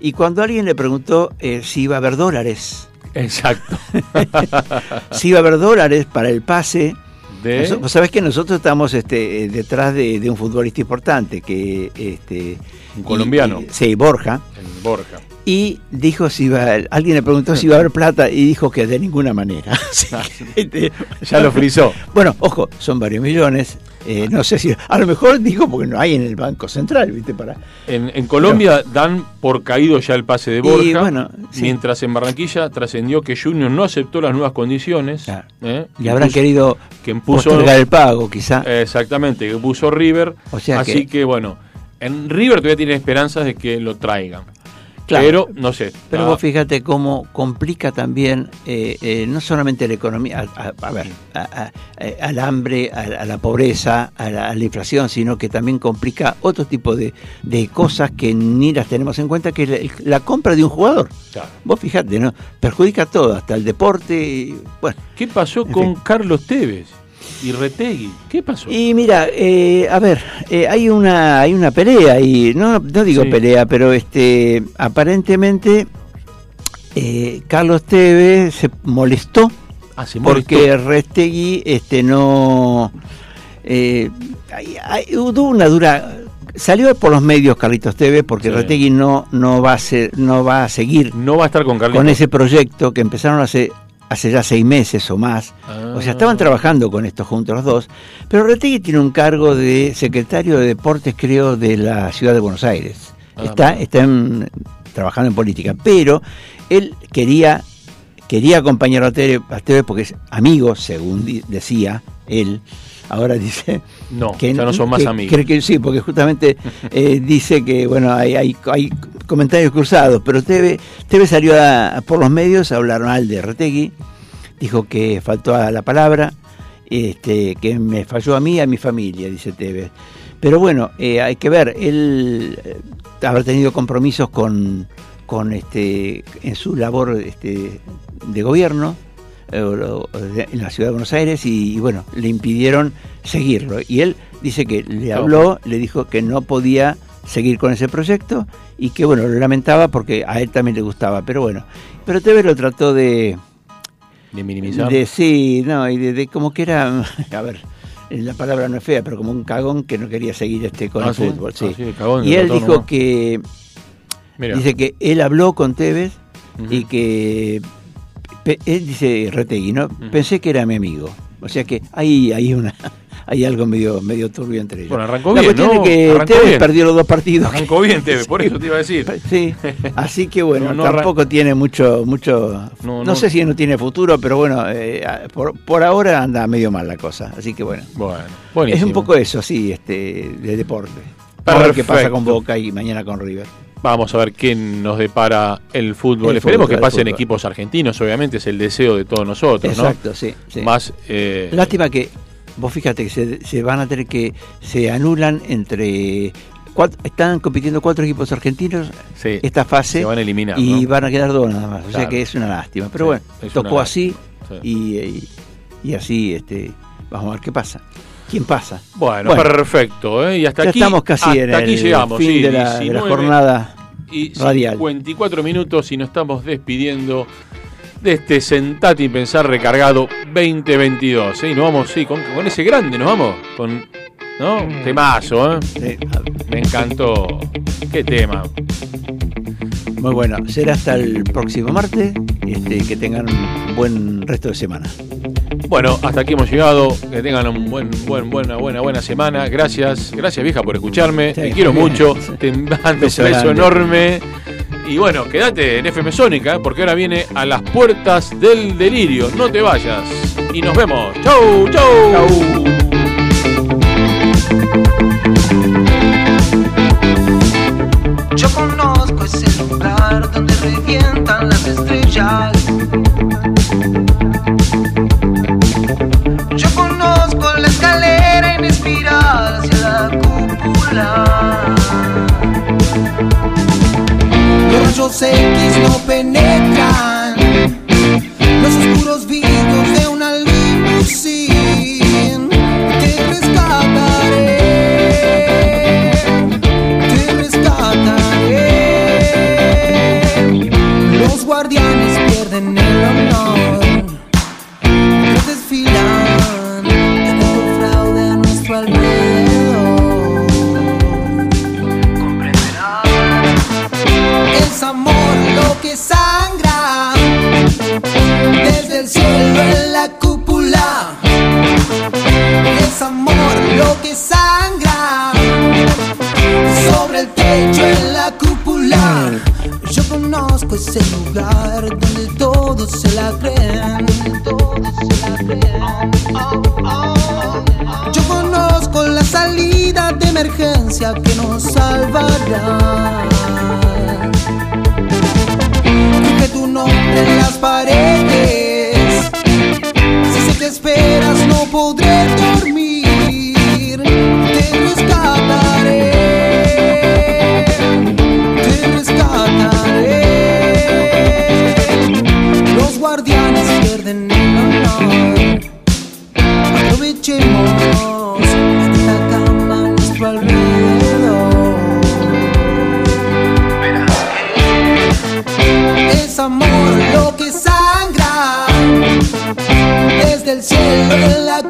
Y cuando alguien le preguntó eh, si iba a haber dólares, Exacto. si iba a haber dólares para el pase, De- Vos sabés que nosotros estamos este, eh, detrás de, de un futbolista importante, que este Un colombiano. y- sí, Borja. en Borja. Y dijo si iba, alguien le preguntó si iba a haber plata y dijo que de ninguna manera. Así que, este, Ya lo frizó. Bueno, ojo, son varios millones. Eh, no sé si, a lo mejor dijo porque no hay en el Banco Central, ¿viste? Para, En, en Colombia dan por caído ya el pase de Y Borja, bueno, sí. mientras en Barranquilla trascendió que Junior no aceptó las nuevas condiciones. ¿eh? le habrán querido que impuso el pago, quizá. Exactamente, que puso River. O sea así que- que... bueno, en River todavía tiene esperanzas de que lo traigan. Claro. Pero, no sé. Pero ah, vos fíjate cómo complica también, eh, eh, no solamente la economía, a, a- a ver, a- eh, al hambre, a, la pobreza, a la, a la inflación, sino que también complica otro tipo de, de cosas que ni las tenemos en cuenta, que es la, la compra de un jugador. Claro. Vos fíjate, ¿no? Perjudica todo, hasta el deporte. y, bueno, ¿Qué pasó con fin. Carlos Tevez y Retegui? ¿Qué pasó? Y mira, eh, a ver, eh, hay una hay una pelea y no no digo Sí. pelea, pero este aparentemente eh, Carlos Tevez se molestó Ah, se molestó. porque Restegui este no hay- hay- hubo una dura salió por los medios Carlitos Tevez porque Sí. Restegui no no va a ser, no va a seguir No va a estar con Carlitos. con ese proyecto que empezaron hace hace ya seis meses o más. O sea, estaban trabajando con esto juntos los dos. Pero Retegui tiene un cargo de secretario de deportes, creo, de la ciudad de Buenos Aires. Ah, está está en- trabajando en política. Pero él quería quería acompañar a Tevez, porque es amigo, según decía él. Ahora dice No, ya no son más que- amigos. cree que sí, porque justamente eh, dice que bueno hay, hay, hay comentarios cruzados, pero Teve, Teve salió a- por los medios a hablar mal de Retegui, dijo que faltó a la palabra, este, que me falló a mí y a mi familia, dice Tevez. Pero bueno, eh, hay que ver, él eh, habrá tenido compromisos con, con este, en su labor este, de gobierno en la ciudad de Buenos Aires y, y, bueno, le impidieron seguirlo. Y él dice que le habló, le dijo que no podía seguir con ese proyecto y que bueno, lo lamentaba porque a él también le gustaba, pero bueno. Pero Tevez lo trató de, De minimizar. de sí, no, y de, de como que era, a ver, la palabra no es fea, pero como un cagón que no quería seguir este con Ah, el ¿sí? fútbol, sí. Ah, sí, cagón, y él dijo nomás. que Mira. dice que él habló con Tevez y que él dice Retegui, ¿no? Pensé que era mi amigo. O sea que hay, hay una hay algo medio medio turbio entre ellos. Bueno, arrancó la bien, cuestión ¿no? es que Arrancó Tevez bien. perdió los dos partidos. Arrancó bien, Tevez, por eso te iba a decir. Sí, así que bueno, No, no arran- tampoco tiene mucho, mucho, No, sé si no tiene futuro, pero bueno, eh, por, por ahora anda medio mal la cosa, así que bueno. Bueno, Es buenísimo. un poco eso, sí, este, de deporte. A ver qué pasa con Boca y mañana con River. Vamos a ver qué nos depara el fútbol. El Esperemos fútbol, que pasen equipos argentinos, obviamente, es el deseo de todos nosotros, ¿no? Exacto, sí, sí. Más. eh, Lástima que, vos fíjate que se, se van a tener que, se anulan entre, cuat- están compitiendo cuatro equipos argentinos sí, esta fase se van a eliminar. y ¿no? van a quedar dos nada más, o sea que es una lástima. Pero bueno, tocó así y, y, y así este, vamos a ver qué pasa. ¿Quién pasa? Bueno, perfecto. ¿eh? Y hasta ya aquí, estamos casi hasta en aquí el llegamos. fin sí, de, la, de la 19 jornada y radial. 54 minutos y nos estamos despidiendo de este Sentate y Pensar recargado 2022. ¿eh? Y nos vamos, sí, con, con ese grande, nos vamos. Con, ¿No? Temazo, ¿eh? Me encantó. Qué tema. Muy bueno. Será hasta el próximo martes. Este, que tengan un buen resto de semana. Bueno, hasta aquí hemos llegado. Que tengan un buen, buen, buena, buena, buena semana. Gracias, gracias vieja por escucharme. Te quiero mucho. Te mando un Beso beso enorme. Y bueno, quédate en FM Sónica, ¿eh? porque ahora viene a las puertas del delirio. No te vayas. Y nos vemos. Chau, chau. Yo conozco ese lugar donde revientan las estrellas. Los rayos X no penetran que nos salvará. Escribe tu nombre en las paredes. Si sé que esperas, no podré dormir. Te rescataré. Te rescataré. Los guardianes pierden el honor. Aprovechemos amor lo que sangra desde el cielo en la